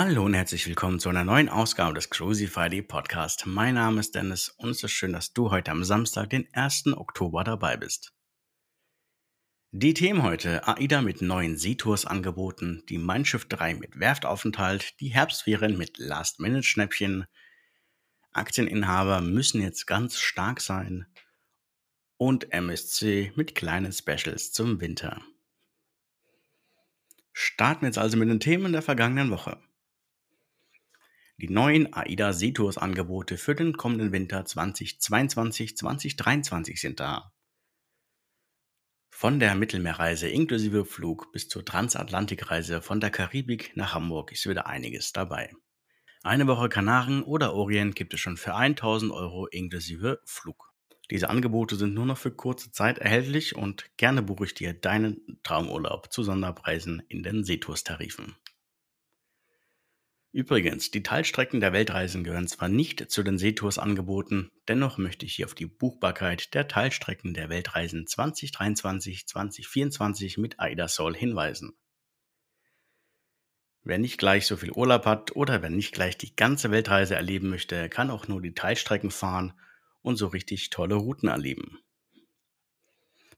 Hallo und herzlich willkommen zu einer neuen Ausgabe des Crucify Podcast. Mein Name ist Dennis und es ist schön, dass du heute am Samstag, den 1. Oktober dabei bist. Die Themen heute: AIDA mit neuen Seatours angeboten, die Mein Schiff 3 mit Werftaufenthalt, die Herbstferien mit Last-Minute-Schnäppchen, Aktieninhaber müssen jetzt ganz stark sein und MSC mit kleinen Specials zum Winter. Starten wir jetzt also mit den Themen der vergangenen Woche. Die neuen AIDA Seatours Angebote für den kommenden Winter 2022-2023 sind da. Von der Mittelmeerreise inklusive Flug bis zur Transatlantikreise von der Karibik nach Hamburg ist wieder einiges dabei. Eine Woche Kanaren oder Orient gibt es schon für 1000 Euro inklusive Flug. Diese Angebote sind nur noch für kurze Zeit erhältlich und gerne buche ich dir deinen Traumurlaub zu Sonderpreisen in den Seetours-Tarifen. Übrigens, die Teilstrecken der Weltreisen gehören zwar nicht zu den Seetours angeboten, dennoch möchte ich hier auf die Buchbarkeit der Teilstrecken der Weltreisen 2023-2024 mit AIDASOL hinweisen. Wer nicht gleich so viel Urlaub hat oder wer nicht gleich die ganze Weltreise erleben möchte, kann auch nur die Teilstrecken fahren und so richtig tolle Routen erleben.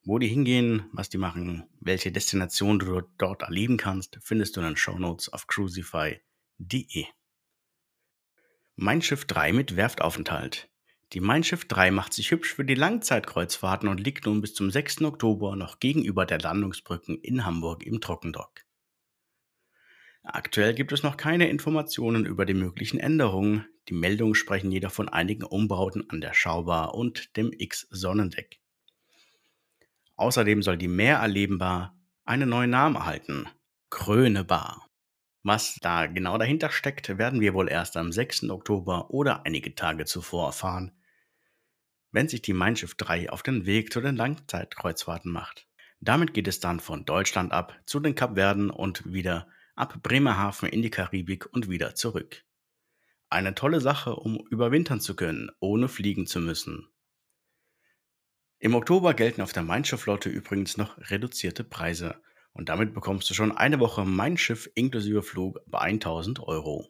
Wo die hingehen, was die machen, welche Destination du dort erleben kannst, findest du in den Show Notes auf Cruisify www.mein-schiff3.de. Mein Schiff 3 mit Werftaufenthalt. Die Mein Schiff 3 macht sich hübsch für die Langzeitkreuzfahrten und liegt nun bis zum 6. Oktober noch gegenüber der Landungsbrücken in Hamburg im Trockendock. Aktuell gibt es noch keine Informationen über die möglichen Änderungen. Die Meldungen sprechen jedoch von einigen Umbauten an der Schaubar und dem X-Sonnendeck. Außerdem soll die Meer erlebbar einen neuen Namen erhalten: Krönebar. Was da genau dahinter steckt, werden wir wohl erst am 6. Oktober oder einige Tage zuvor erfahren, wenn sich die Mein Schiff 3 auf den Weg zu den Langzeitkreuzfahrten macht. Damit geht es dann von Deutschland ab zu den Kapverden und wieder ab Bremerhaven in die Karibik und wieder zurück. Eine tolle Sache, um überwintern zu können, ohne fliegen zu müssen. Im Oktober gelten auf der Mein Schiff Flotte übrigens noch reduzierte Preise. Und damit bekommst du schon eine Woche Mein Schiff inklusive Flug bei 1000 Euro.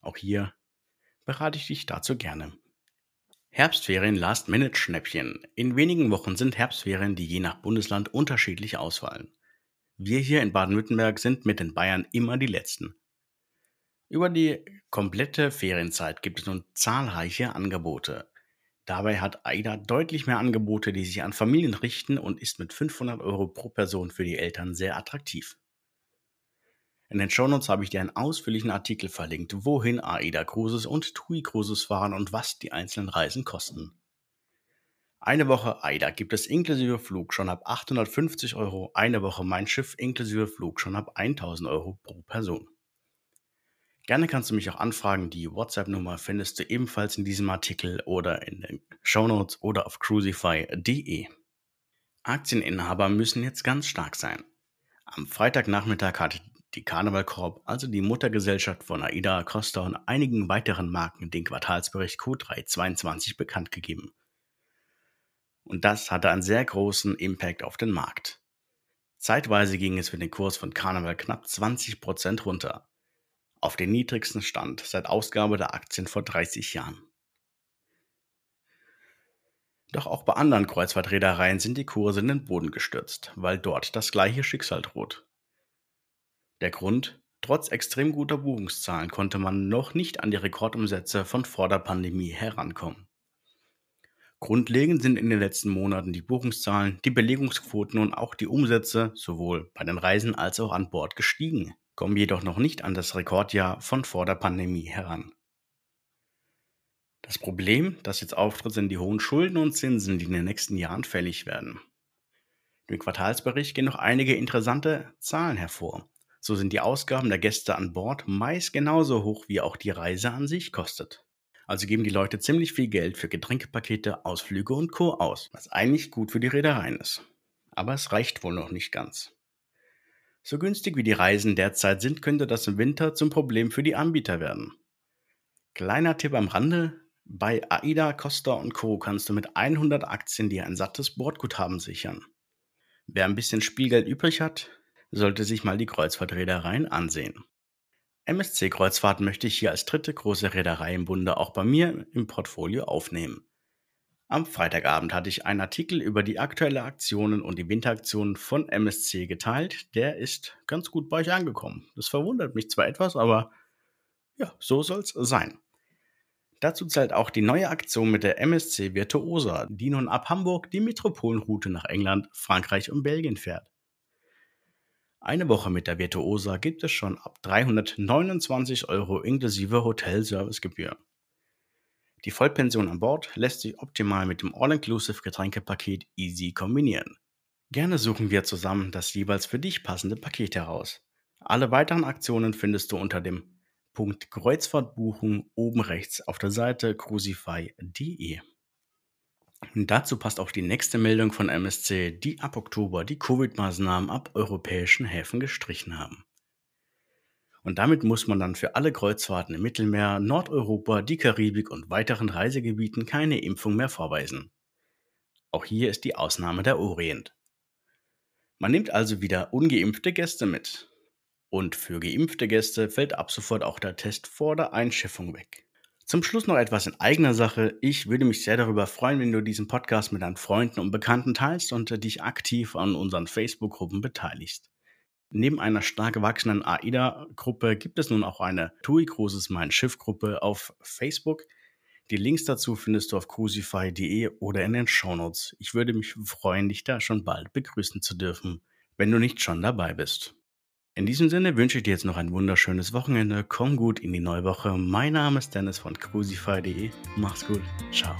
Auch hier berate ich dich dazu gerne. Herbstferien Last-Minute-Schnäppchen. In wenigen Wochen sind Herbstferien, die je nach Bundesland unterschiedlich ausfallen. Wir hier in Baden-Württemberg sind mit den Bayern immer die Letzten. Über die komplette Ferienzeit gibt es nun zahlreiche Angebote. Dabei hat AIDA deutlich mehr Angebote, die sich an Familien richten und ist mit 500 Euro pro Person für die Eltern sehr attraktiv. In den Shownotes habe ich dir einen ausführlichen Artikel verlinkt, wohin AIDA Cruises und TUI Cruises fahren und was die einzelnen Reisen kosten. Eine Woche AIDA gibt es inklusive Flug schon ab 850 Euro, eine Woche Mein Schiff inklusive Flug schon ab 1000 Euro pro Person. Gerne kannst du mich auch anfragen. Die WhatsApp-Nummer findest du ebenfalls in diesem Artikel oder in den Shownotes oder auf crucify.de. Aktieninhaber müssen jetzt ganz stark sein. Am Freitagnachmittag hat die Carnival Corp, also die Muttergesellschaft von AIDA Costa und einigen weiteren Marken, den Quartalsbericht Q3 22 bekannt gegeben. Und das hatte einen sehr großen Impact auf den Markt. Zeitweise ging es für den Kurs von Carnival knapp 20% runter auf den niedrigsten Stand seit Ausgabe der Aktien vor 30 Jahren. Doch auch bei anderen Kreuzfahrtreedereien sind die Kurse in den Boden gestürzt, weil dort das gleiche Schicksal droht. Der Grund? Trotz extrem guter Buchungszahlen konnte man noch nicht an die Rekordumsätze von vor der Pandemie herankommen. Grundlegend sind in den letzten Monaten die Buchungszahlen, die Belegungsquoten und auch die Umsätze sowohl bei den Reisen als auch an Bord gestiegen kommen jedoch noch nicht an das Rekordjahr von vor der Pandemie heran. Das Problem, das jetzt auftritt, sind die hohen Schulden und Zinsen, die in den nächsten Jahren fällig werden. Im Quartalsbericht gehen noch einige interessante Zahlen hervor. So sind die Ausgaben der Gäste an Bord meist genauso hoch, wie auch die Reise an sich kostet. Also geben die Leute ziemlich viel Geld für Getränkepakete, Ausflüge und Co. aus, was eigentlich gut für die Reedereien ist. Aber es reicht wohl noch nicht ganz. So günstig wie die Reisen derzeit sind, könnte das im Winter zum Problem für die Anbieter werden. Kleiner Tipp am Rande, bei AIDA, Costa und Co. kannst du mit 100 Aktien dir ein sattes Bordguthaben sichern. Wer ein bisschen Spielgeld übrig hat, sollte sich mal die Kreuzfahrtreedereien ansehen. MSC Kreuzfahrten möchte ich hier als dritte große Reederei im Bunde auch bei mir im Portfolio aufnehmen. Am Freitagabend hatte ich einen Artikel über die aktuellen Aktionen und die Winteraktionen von MSC geteilt. Der ist ganz gut bei euch angekommen. Das verwundert mich zwar etwas, aber ja, so soll es sein. Dazu zählt auch die neue Aktion mit der MSC Virtuosa, die nun ab Hamburg die Metropolenroute nach England, Frankreich und Belgien fährt. Eine Woche mit der Virtuosa gibt es schon ab 329 Euro inklusive Hotelservicegebühr. Die Vollpension an Bord lässt sich optimal mit dem All-Inclusive Getränkepaket Easy kombinieren. Gerne suchen wir zusammen das jeweils für dich passende Paket heraus. Alle weiteren Aktionen findest du unter dem Punkt Kreuzfahrtbuchung oben rechts auf der Seite crucify.de. Dazu passt auch die nächste Meldung von MSC, die ab Oktober die Covid-Maßnahmen ab europäischen Häfen gestrichen haben. Und damit muss man dann für alle Kreuzfahrten im Mittelmeer, Nordeuropa, die Karibik und weiteren Reisegebieten keine Impfung mehr vorweisen. Auch hier ist die Ausnahme der Orient. Man nimmt also wieder ungeimpfte Gäste mit. Und für geimpfte Gäste fällt ab sofort auch der Test vor der Einschiffung weg. Zum Schluss noch etwas in eigener Sache. Ich würde mich sehr darüber freuen, wenn du diesen Podcast mit deinen Freunden und Bekannten teilst und dich aktiv an unseren Facebook-Gruppen beteiligst. Neben einer stark wachsenden AIDA-Gruppe gibt es nun auch eine TUI Cruises Mein Schiff-Gruppe auf Facebook. Die Links dazu findest du auf crucify.de oder in den Shownotes. Ich würde mich freuen, dich da schon bald begrüßen zu dürfen, wenn du nicht schon dabei bist. In diesem Sinne wünsche ich dir jetzt noch ein wunderschönes Wochenende. Komm gut in die neue Woche. Mein Name ist Dennis von crucify.de. Mach's gut. Ciao.